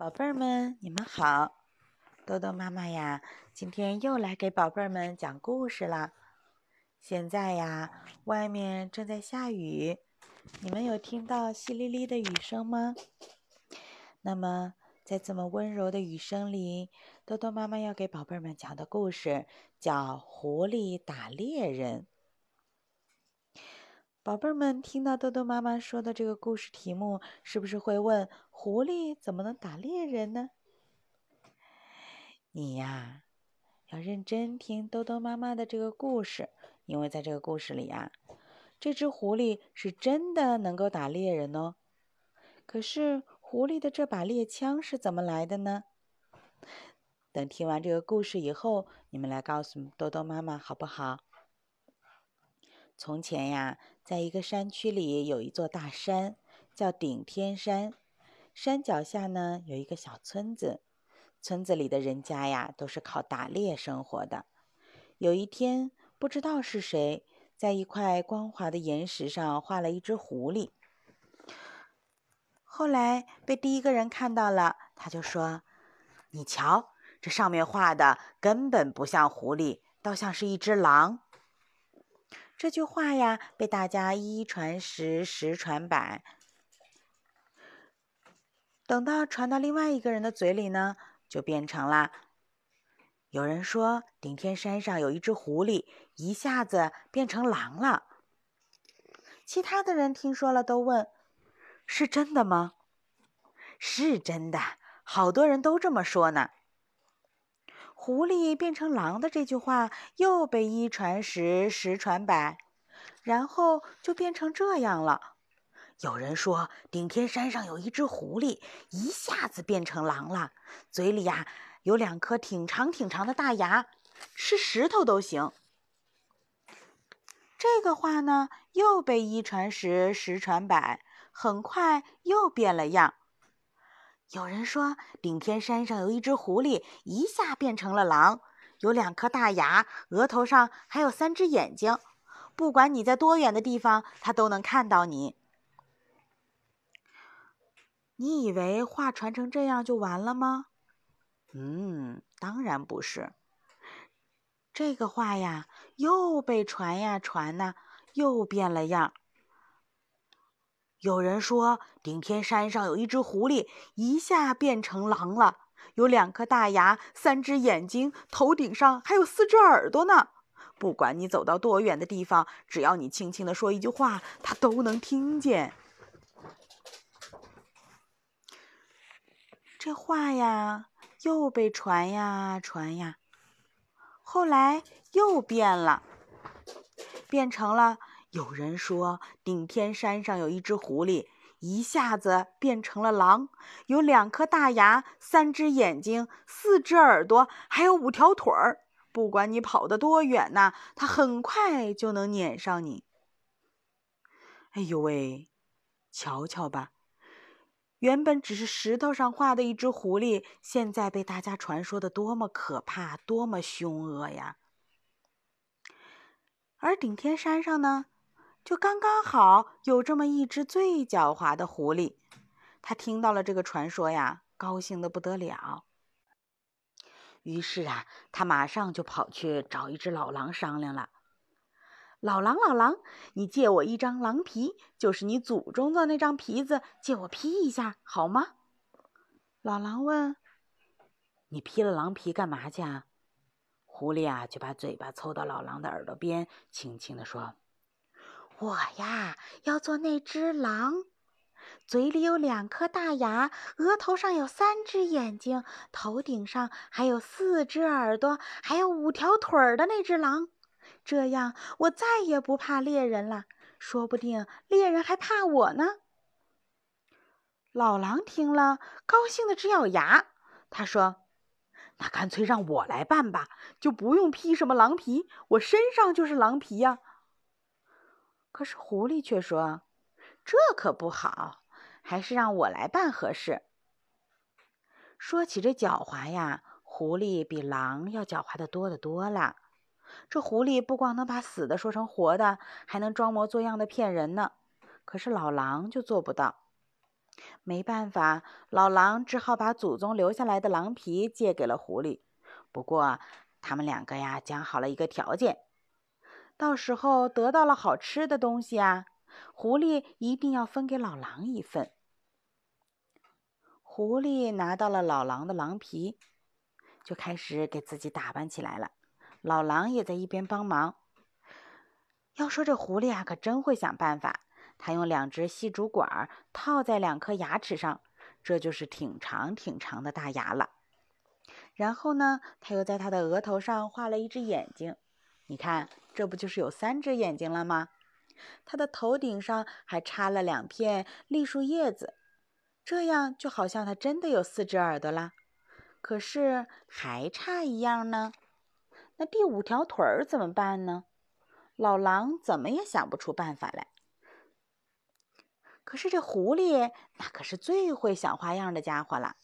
宝贝儿们，你们好！豆豆妈妈呀，今天又来给宝贝儿们讲故事啦。现在呀，外面正在下雨，你们有听到淅沥沥的雨声吗？那么，在这么温柔的雨声里，豆豆妈妈要给宝贝儿们讲的故事叫《狐狸打猎人》。宝贝儿们听到豆豆妈妈说的这个故事题目，是不是会问：狐狸怎么能打猎人呢？你呀，要认真听豆豆妈妈的这个故事，因为在这个故事里呀，这只狐狸是真的能够打猎人哦。可是，狐狸的这把猎枪是怎么来的呢？等听完这个故事以后，你们来告诉豆豆妈妈好不好？从前呀，在一个山区里有一座大山，叫顶天山。山脚下呢有一个小村子，村子里的人家呀都是靠打猎生活的。有一天，不知道是谁在一块光滑的岩石上画了一只狐狸。后来被第一个人看到了，他就说：“你瞧，这上面画的根本不像狐狸，倒像是一只狼。”这句话呀，被大家一传十，十传百。等到传到另外一个人的嘴里呢，就变成了：有人说顶天山上有一只狐狸，一下子变成狼了。其他的人听说了，都问：是真的吗？是真的，好多人都这么说呢。狐狸变成狼的这句话又被一传十，十传百，然后就变成这样了。有人说，顶天山上有一只狐狸，一下子变成狼了，嘴里呀有两颗挺长挺长的大牙，吃石头都行。这个话呢，又被一传十，十传百，很快又变了样。有人说，顶天山上有一只狐狸，一下变成了狼，有两颗大牙，额头上还有三只眼睛。不管你在多远的地方，它都能看到你。你以为话传成这样就完了吗？嗯，当然不是。这个话呀，又被传呀传呐，又变了样。有人说，顶天山上有一只狐狸，一下变成狼了，有两颗大牙，三只眼睛，头顶上还有四只耳朵呢。不管你走到多远的地方，只要你轻轻的说一句话，它都能听见。这话呀，又被传呀传呀，后来又变了，变成了。有人说，顶天山上有一只狐狸，一下子变成了狼，有两颗大牙，三只眼睛，四只耳朵，还有五条腿儿。不管你跑得多远呐，它很快就能撵上你。哎呦喂，瞧瞧吧，原本只是石头上画的一只狐狸，现在被大家传说的多么可怕，多么凶恶呀！而顶天山上呢？就刚刚好有这么一只最狡猾的狐狸，他听到了这个传说呀，高兴的不得了。于是啊，他马上就跑去找一只老狼商量了：“老狼，老狼，你借我一张狼皮，就是你祖宗的那张皮子，借我披一下好吗？”老狼问：“你披了狼皮干嘛去？”啊？”狐狸啊，就把嘴巴凑到老狼的耳朵边，轻轻地说。我呀，要做那只狼，嘴里有两颗大牙，额头上有三只眼睛，头顶上还有四只耳朵，还有五条腿儿的那只狼。这样，我再也不怕猎人了，说不定猎人还怕我呢。老狼听了，高兴的直咬牙。他说：“那干脆让我来办吧，就不用披什么狼皮，我身上就是狼皮呀。”可是狐狸却说：“这可不好，还是让我来办合适。”说起这狡猾呀，狐狸比狼要狡猾的多得多了。这狐狸不光能把死的说成活的，还能装模作样的骗人呢。可是老狼就做不到。没办法，老狼只好把祖宗留下来的狼皮借给了狐狸。不过，他们两个呀讲好了一个条件：到时候得到了好吃的东西啊，狐狸一定要分给老狼一份。狐狸拿到了老狼的狼皮，就开始给自己打扮起来了。老狼也在一边帮忙。要说这狐狸啊，可真会想办法。他用两只细竹管套在两颗牙齿上，这就是挺长挺长的大牙了。然后呢，他又在他的额头上画了一只眼睛。你看，这不就是有三只眼睛了吗？它的头顶上还插了两片栗树叶子，这样就好像它真的有四只耳朵啦。可是还差一样呢，那第五条腿儿怎么办呢？老狼怎么也想不出办法来。可是这狐狸那可是最会想花样的家伙了，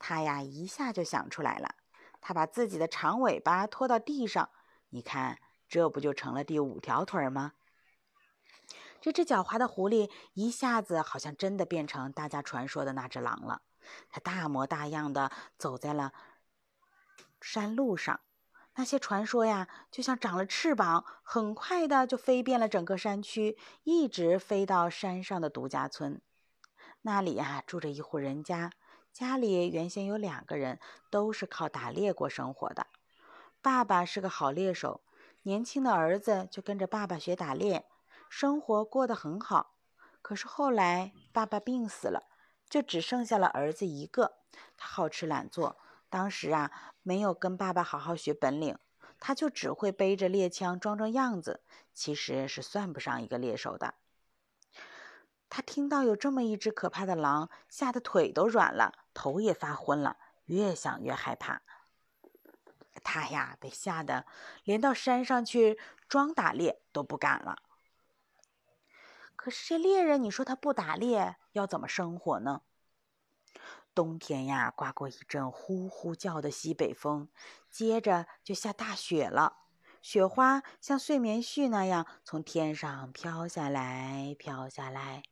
它呀一下就想出来了。它把自己的长尾巴拖到地上，你看，这不就成了第五条腿吗？这只狡猾的狐狸一下子好像真的变成大家传说的那只狼了。它大模大样的走在了山路上。那些传说呀，就像长了翅膀，很快的就飞遍了整个山区，一直飞到山上的独家村。那里呀，住着一户人家，家里原先有两个人，都是靠打猎过生活的。爸爸是个好猎手，年轻的儿子就跟着爸爸学打猎，生活过得很好。可是后来爸爸病死了，就只剩下了儿子一个。他好吃懒做。当时啊，没有跟爸爸好好学本领，他就只会背着猎枪装装样子，其实是算不上一个猎手的。他听到有这么一只可怕的狼，吓得腿都软了，头也发昏了，越想越害怕。他呀，被吓得连到山上去装打猎都不敢了。可是这猎人，你说他不打猎要怎么生活呢？冬天呀，刮过一阵呼呼叫的西北风，接着就下大雪了。雪花像睡眠絮那样从天上飘下来，飘下来，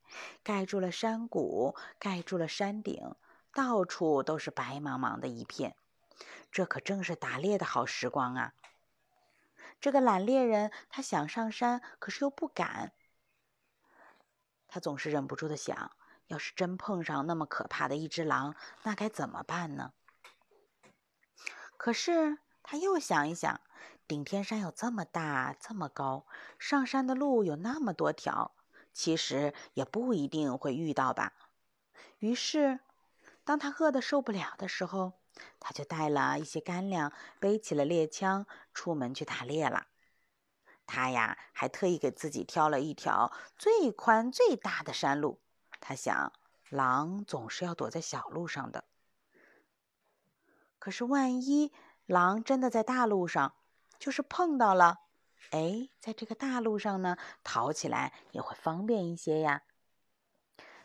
盖住了山谷，盖住了山顶，到处都是白茫茫的一片。这可正是打猎的好时光啊！这个懒猎人，他想上山，可是又不敢。他总是忍不住的想。要是真碰上那么可怕的一只狼，那该怎么办呢？可是他又想一想，顶天山有这么大、这么高，上山的路有那么多条，其实也不一定会遇到吧。于是，当他饿得受不了的时候，他就带了一些干粮，背起了猎枪，出门去打猎了。他呀，还特意给自己挑了一条最宽、最大的山路。他想，狼总是要躲在小路上的。可是，万一狼真的在大路上，就是碰到了，哎，在这个大路上呢，逃起来也会方便一些呀。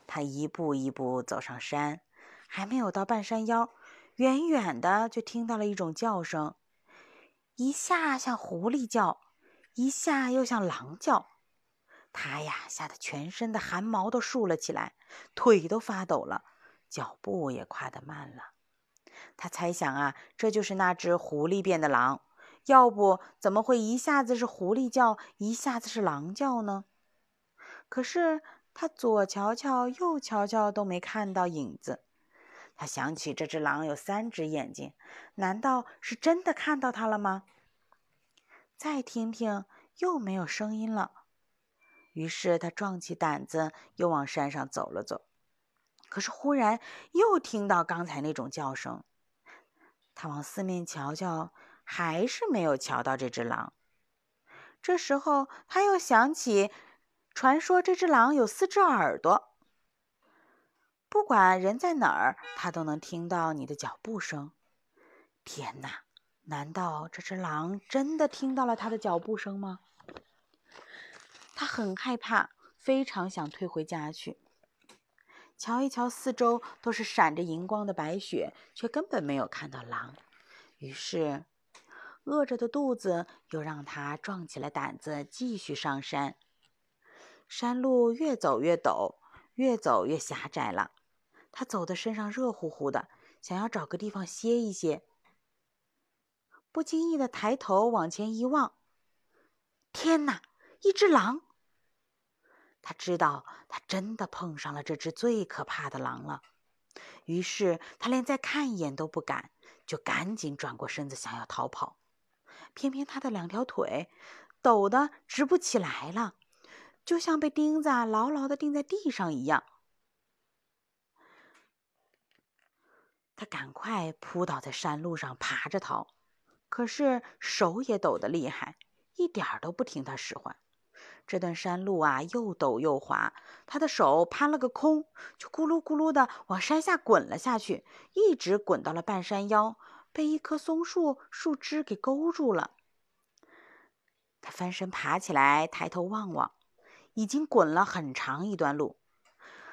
他一步一步走上山，还没有到半山腰，远远的就听到了一种叫声，一下像狐狸叫，一下又像狼叫。他呀，吓得全身的汗毛都竖了起来，腿都发抖了，脚步也跨得慢了。他猜想啊，这就是那只狐狸变的狼，要不怎么会一下子是狐狸叫，一下子是狼叫呢？可是他左瞧瞧，右瞧瞧，都没看到影子。他想起这只狼有三只眼睛，难道是真的看到他了吗？再听听，又没有声音了。于是他壮起胆子，又往山上走了走。可是忽然又听到刚才那种叫声，他往四面瞧瞧，还是没有瞧到这只狼。这时候他又想起，传说这只狼有四只耳朵，不管人在哪儿，他都能听到你的脚步声。天哪，难道这只狼真的听到了他的脚步声吗？他很害怕，非常想退回家去。瞧一瞧四周，都是闪着荧光的白雪，却根本没有看到狼。于是，饿着的肚子又让他壮起了胆子，继续上山。山路越走越陡，越走越狭窄了。他走的身上热乎乎的，想要找个地方歇一歇。不经意的抬头往前一望，天哪！一只狼！他知道他真的碰上了这只最可怕的狼了，于是他连再看一眼都不敢，就赶紧转过身子想要逃跑。偏偏他的两条腿抖得直不起来了，就像被钉子牢牢的钉在地上一样。他赶快扑倒在山路上，爬着逃。可是手也抖得厉害，一点儿都不听他使唤。这段山路啊，又陡又滑，他的手攀了个空，就咕噜咕噜的往山下滚了下去，一直滚到了半山腰，被一棵松树树枝给勾住了。他翻身爬起来，抬头望望，已经滚了很长一段路，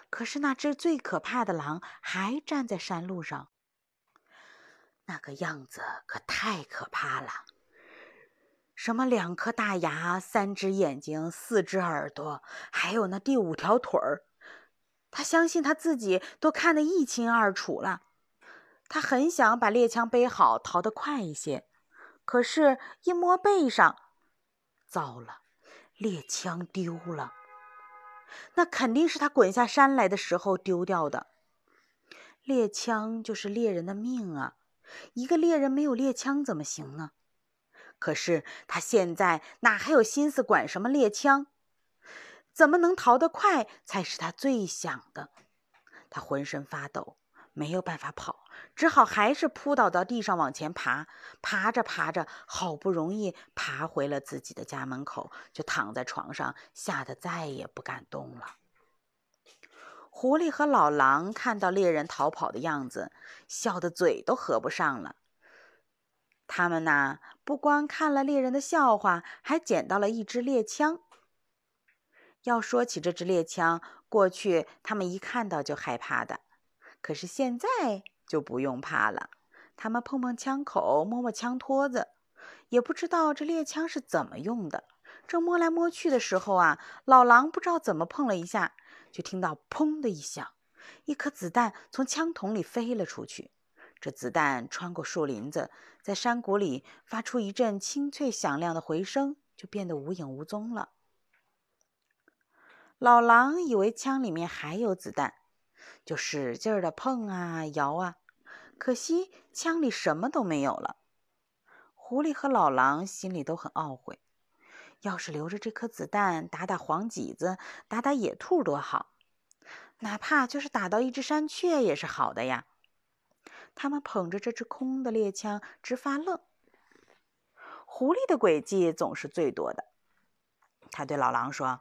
可是那只最可怕的狼还站在山路上。那个样子可太可怕了！什么两颗大牙、三只眼睛、四只耳朵，还有那第五条腿儿，他相信他自己都看得一清二楚了。他很想把猎枪背好，逃得快一些，可是，一摸背上，糟了，猎枪丢了。那肯定是他滚下山来的时候丢掉的。猎枪就是猎人的命啊！一个猎人没有猎枪怎么行呢？可是他现在哪还有心思管什么猎枪？怎么能逃得快才是他最想的。他浑身发抖，没有办法跑，只好还是扑倒到地上往前爬。爬着爬着，好不容易爬回了自己的家门口，就躺在床上，吓得再也不敢动了。狐狸和老狼看到猎人逃跑的样子，笑得嘴都合不上了。他们呐，不光看了猎人的笑话，还捡到了一支猎枪。要说起这支猎枪，过去他们一看到就害怕的，可是现在就不用怕了。他们碰碰枪口，摸摸枪托子，也不知道这猎枪是怎么用的。正摸来摸去的时候啊，老狼不知道怎么碰了一下。就听到“砰”的一响，一颗子弹从枪筒里飞了出去。这子弹穿过树林子，在山谷里发出一阵清脆响亮的回声，就变得无影无踪了。老狼以为枪里面还有子弹，就使劲的碰啊摇啊，可惜枪里什么都没有了。狐狸和老狼心里都很懊悔。要是留着这颗子弹打打黄麂子，打打野兔多好！哪怕就是打到一只山雀也是好的呀。他们捧着这支空的猎枪直发愣。狐狸的诡计总是最多的。他对老狼说：“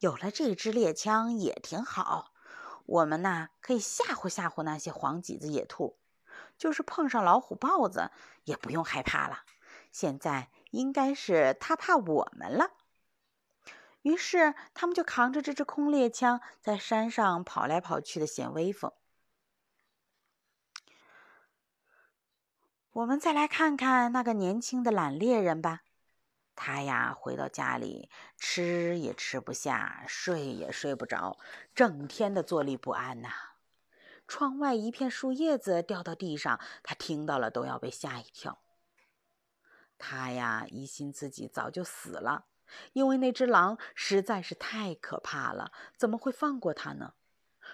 有了这支猎枪也挺好，我们呐可以吓唬吓唬那些黄麂子、野兔，就是碰上老虎、豹子也不用害怕了。现在。”应该是他怕我们了，于是他们就扛着这支空猎枪，在山上跑来跑去的显威风。我们再来看看那个年轻的懒猎人吧，他呀回到家里，吃也吃不下，睡也睡不着，整天的坐立不安呐。窗外一片树叶子掉到地上，他听到了都要被吓一跳。他呀，疑心自己早就死了，因为那只狼实在是太可怕了，怎么会放过他呢？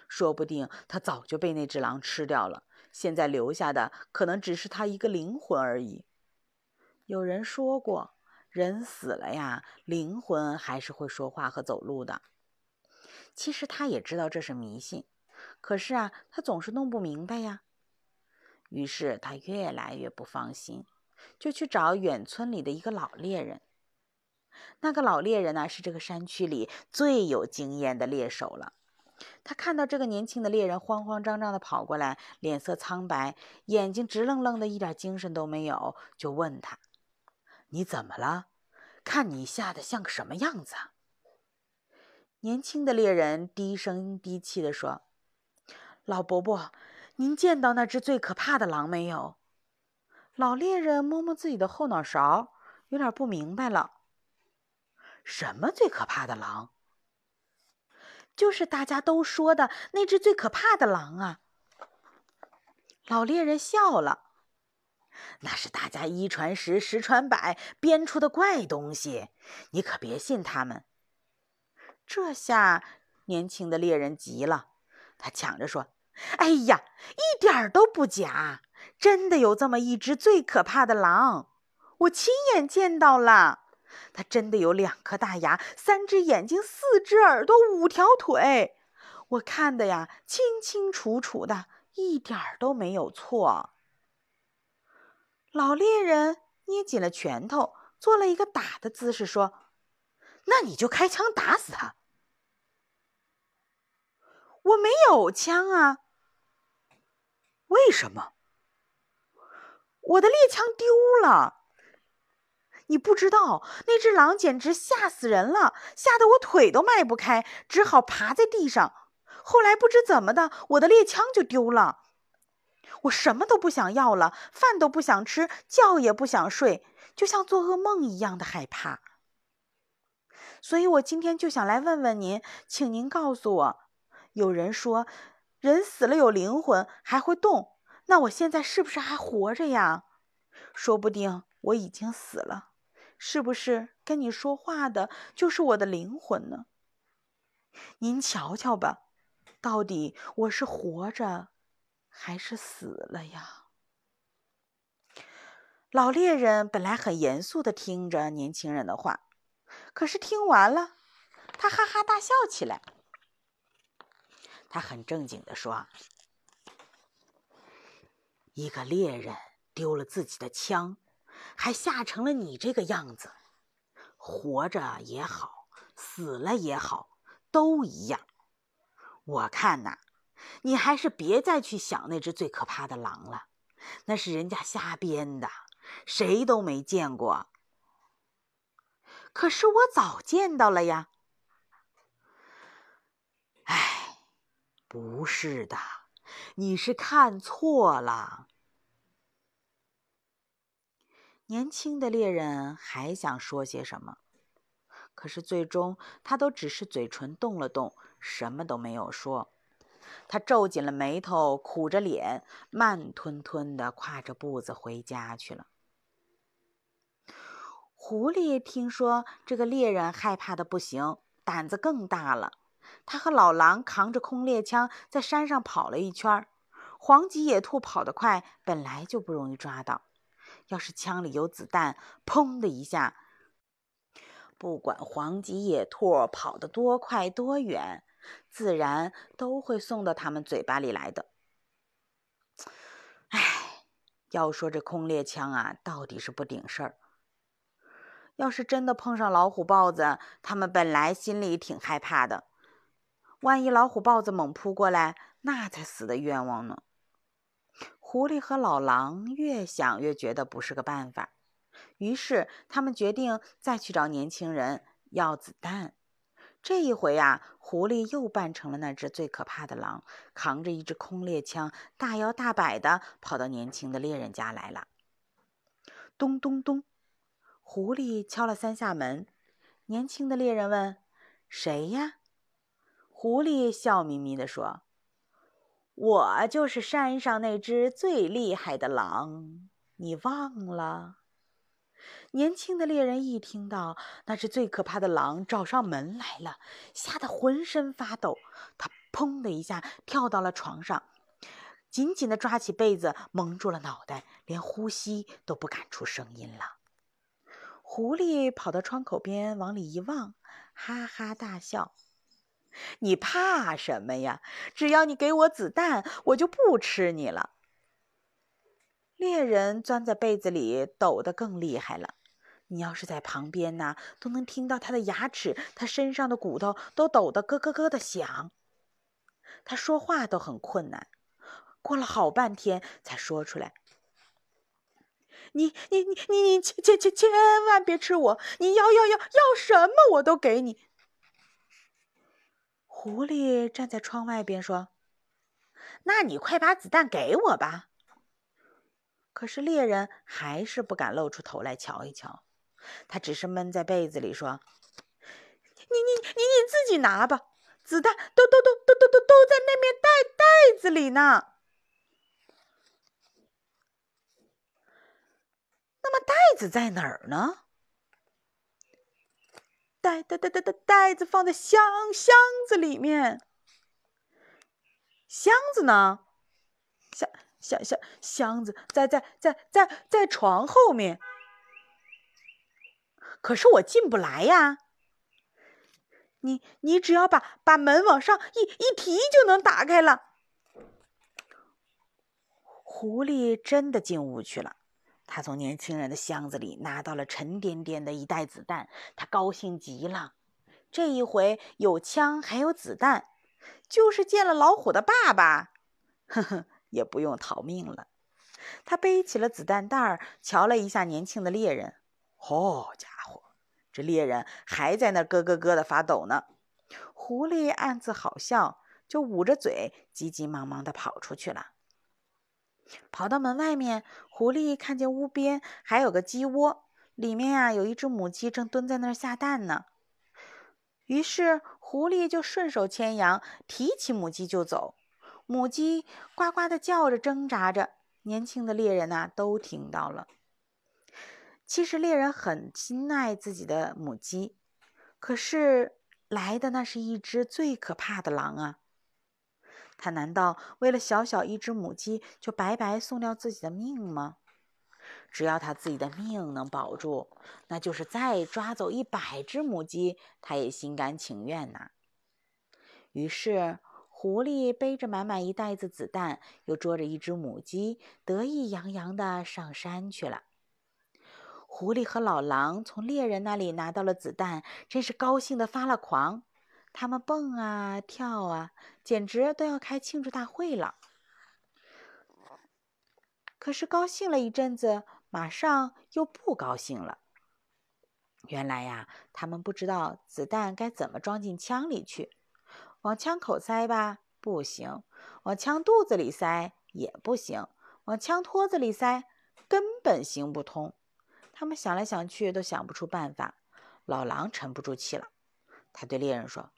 说不定他早就被那只狼吃掉了，现在留下的可能只是他一个灵魂而已。有人说过，人死了呀，灵魂还是会说话和走路的。其实他也知道这是迷信，可是啊，他总是弄不明白呀。于是他越来越不放心。就去找远村里的一个老猎人。那个老猎人呢，是这个山区里最有经验的猎手了。他看到这个年轻的猎人慌慌张张地跑过来，脸色苍白，眼睛直愣愣的，一点精神都没有，就问他：“你怎么了？看你吓得像个什么样子？”年轻的猎人低声低气地说：“老伯伯，您见到那只最可怕的狼没有？”老猎人摸摸自己的后脑勺，有点不明白了。什么最可怕的狼？就是大家都说的那只最可怕的狼啊！老猎人笑了：“那是大家一传十，十传百编出的怪东西，你可别信他们。”这下年轻的猎人急了，他抢着说：“哎呀，一点都不假，真的有这么一只最可怕的狼，我亲眼见到了。”它真的有两颗大牙，三只眼睛，四只耳朵，五条腿，我看的呀清清楚楚的，一点儿都没有错。老猎人捏紧了拳头，做了一个打的姿势，说：“那你就开枪打死他。”我没有枪啊。为什么？我的猎枪丢了。你不知道，那只狼简直吓死人了，吓得我腿都迈不开，只好爬在地上。后来不知怎么的，我的猎枪就丢了。我什么都不想要了，饭都不想吃，觉也不想睡，就像做噩梦一样的害怕。所以我今天就想来问问您，请您告诉我，有人说人死了有灵魂，还会动，那我现在是不是还活着呀？说不定我已经死了。是不是跟你说话的就是我的灵魂呢？您瞧瞧吧，到底我是活着还是死了呀？老猎人本来很严肃的听着年轻人的话，可是听完了，他哈哈大笑起来。他很正经的说：“一个猎人丢了自己的枪。”还吓成了你这个样子，活着也好，死了也好，都一样。我看呐，你还是别再去想那只最可怕的狼了，那是人家瞎编的，谁都没见过。可是我早见到了呀。哎，不是的，你是看错了。年轻的猎人还想说些什么，可是最终他都只是嘴唇动了动，什么都没有说。他皱紧了眉头，苦着脸，慢吞吞地跨着步子回家去了。狐狸听说这个猎人害怕的不行，胆子更大了。他和老狼扛着空猎枪在山上跑了一圈儿。黄脊野兔跑得快，本来就不容易抓到。要是枪里有子弹，砰的一下，不管黄脊野兔跑得多快多远，自然都会送到他们嘴巴里来的。哎，要说这空猎枪啊，到底是不顶事儿。要是真的碰上老虎、豹子，他们本来心里挺害怕的，万一老虎、豹子猛扑过来，那才死的冤枉呢。狐狸和老狼越想越觉得不是个办法，于是他们决定再去找年轻人要子弹。这一回呀，狐狸又扮成了那只最可怕的狼，扛着一支空猎枪，大摇大摆地跑到年轻的猎人家来了。咚咚咚，狐狸敲了三下门。年轻的猎人问：“谁呀？”狐狸笑眯眯地说。我就是山上那只最厉害的狼，你忘了？年轻的猎人一听到那只最可怕的狼找上门来了，吓得浑身发抖。他砰的一下跳到了床上，紧紧地抓起被子蒙住了脑袋，连呼吸都不敢出声音了。狐狸跑到窗口边，往里一望，哈哈大笑。你怕什么呀？只要你给我子弹，我就不吃你了。猎人钻在被子里，抖得更厉害了。你要是在旁边呢，都能听到他的牙齿，他身上的骨头都抖得咯咯咯的响。他说话都很困难，过了好半天才说出来：“你、你、你、你、你千、千、千千万别吃我！你要、要、要要什么，我都给你。”狐狸站在窗外边说：“那你快把子弹给我吧。”可是猎人还是不敢露出头来瞧一瞧，他只是闷在被子里说：“你、你、你、你自己拿吧，子弹都都都都都都都在那面袋袋子里呢。那么袋子在哪儿呢？袋袋袋袋袋袋子放在箱箱子里面。箱子呢？箱箱箱箱子在在在在在床后面。可是我进不来呀。你你只要把把门往上一一提就能打开了。狐狸真的进屋去了。他从年轻人的箱子里拿到了沉甸甸的一袋子弹，他高兴极了。这一回有枪还有子弹，就是见了老虎的爸爸，呵呵，也不用逃命了。他背起了子弹袋儿，瞧了一下年轻的猎人。好家伙，这猎人还在那咯咯咯的发抖呢。狐狸暗自好笑，就捂着嘴，急急忙忙的跑出去了。跑到门外面，狐狸看见屋边还有个鸡窝，里面呀有一只母鸡正蹲在那儿下蛋呢。于是狐狸就顺手牵羊，提起母鸡就走。母鸡呱呱的叫着，挣扎着。年轻的猎人呐都听到了。其实猎人很心爱自己的母鸡，可是来的那是一只最可怕的狼啊！他难道为了小小一只母鸡就白白送掉自己的命吗？只要他自己的命能保住，那就是再抓走一百只母鸡，他也心甘情愿呐。于是，狐狸背着满满一袋子子弹，又捉着一只母鸡，得意洋洋地上山去了。狐狸和老狼从猎人那里拿到了子弹，真是高兴得发了狂。他们蹦啊跳啊，简直都要开庆祝大会了。可是高兴了一阵子，马上又不高兴了。原来呀，他们不知道子弹该怎么装进枪里去。往枪口塞吧，不行；往枪肚子里塞也不行；往枪托子里塞根本行不通。他们想来想去，都想不出办法。老狼沉不住气了，他对猎人说。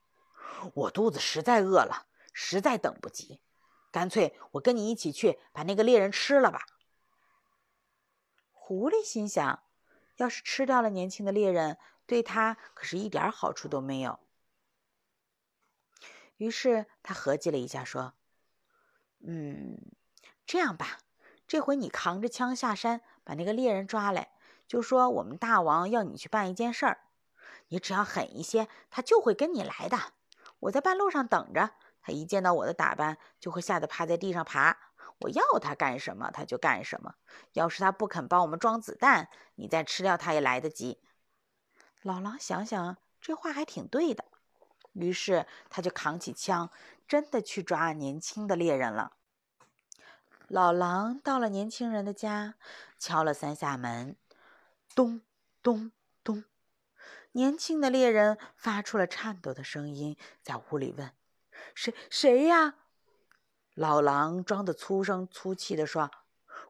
我肚子实在饿了，实在等不及，干脆我跟你一起去把那个猎人吃了吧。狐狸心想，要是吃掉了年轻的猎人，对他可是一点好处都没有。于是他合计了一下，说：“嗯，这样吧，这回你扛着枪下山，把那个猎人抓来，就说我们大王要你去办一件事儿，你只要狠一些，他就会跟你来的。”我在半路上等着，他一见到我的打扮，就会吓得趴在地上爬。我要他干什么，他就干什么。要是他不肯帮我们装子弹，你再吃掉他也来得及。老狼想想，这话还挺对的，于是他就扛起枪，真的去抓年轻的猎人了。老狼到了年轻人的家，敲了三下门，咚咚咚。年轻的猎人发出了颤抖的声音，在屋里问：“谁谁呀？”老狼装的粗声粗气地说：“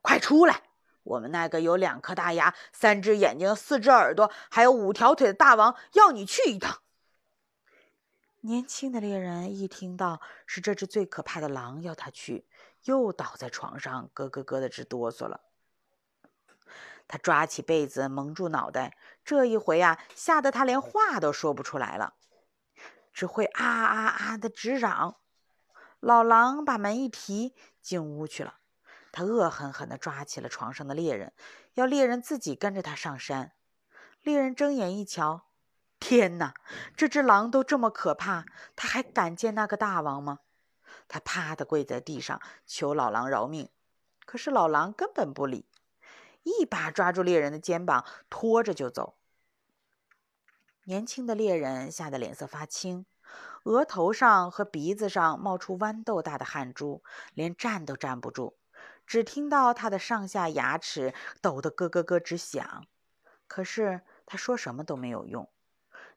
快出来！我们那个有两颗大牙、三只眼睛、四只耳朵，还有五条腿的大王要你去一趟。”年轻的猎人一听到是这只最可怕的狼要他去，又倒在床上咯咯咯的直哆嗦了。他抓起被子蒙住脑袋，这一回呀，吓得他连话都说不出来了，只会啊啊啊的直嚷。老狼把门一提，进屋去了。他恶狠狠地抓起了床上的猎人，要猎人自己跟着他上山。猎人睁眼一瞧，天哪，这只狼都这么可怕，他还敢见那个大王吗？他啪的跪在地上，求老狼饶命。可是老狼根本不理。一把抓住猎人的肩膀，拖着就走。年轻的猎人吓得脸色发青，额头上和鼻子上冒出豌豆大的汗珠，连站都站不住。只听到他的上下牙齿抖得咯咯咯直响。可是他说什么都没有用，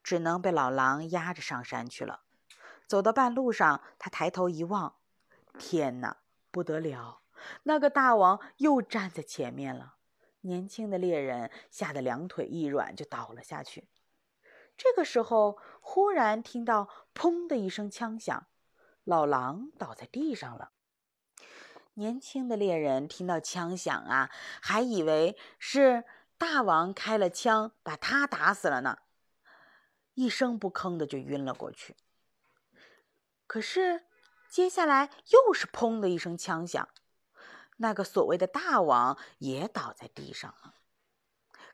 只能被老狼压着上山去了。走到半路上，他抬头一望，天哪，不得了！那个大王又站在前面了。年轻的猎人吓得两腿一软，就倒了下去。这个时候，忽然听到“砰”的一声枪响，老狼倒在地上了。年轻的猎人听到枪响啊，还以为是大王开了枪把他打死了呢，一声不吭的就晕了过去。可是接下来又是“砰”的一声枪响，那个所谓的大王也倒在地上了。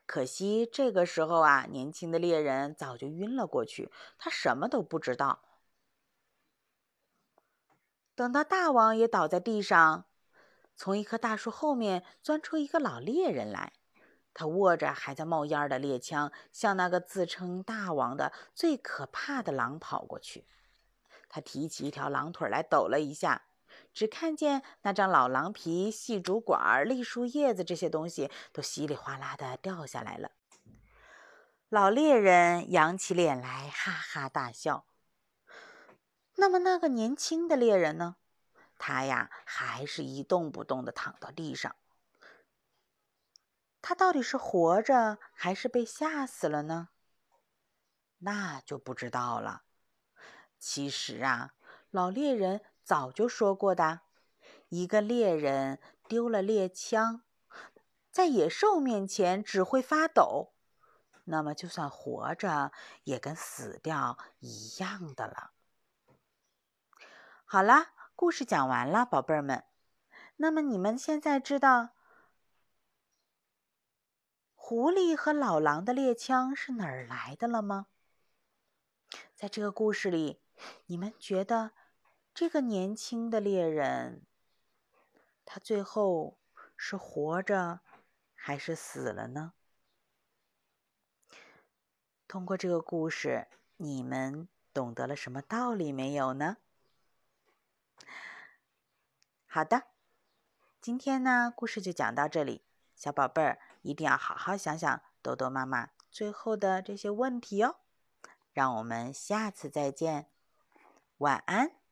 可惜这个时候啊，年轻的猎人早就晕了过去，他什么都不知道。等到大王也倒在地上，从一棵大树后面钻出一个老猎人来，他握着还在冒烟的猎枪，向那个自称大王的最可怕的狼跑过去。他提起一条狼腿来抖了一下。只看见那张老狼皮、细竹管、栗树叶子这些东西都稀里哗啦的掉下来了。老猎人扬起脸来，哈哈大笑。那么那个年轻的猎人呢？他呀，还是一动不动的躺到地上。他到底是活着还是被吓死了呢？那就不知道了。其实啊，老猎人。早就说过的，一个猎人丢了猎枪，在野兽面前只会发抖，那么就算活着也跟死掉一样的了。好啦，故事讲完了，宝贝儿们。那么你们现在知道狐狸和老狼的猎枪是哪儿来的了吗？在这个故事里，你们觉得？这个年轻的猎人，他最后是活着还是死了呢？通过这个故事，你们懂得了什么道理没有呢？好的，今天呢，故事就讲到这里。小宝贝儿一定要好好想想豆豆妈妈最后的这些问题哦。让我们下次再见，晚安。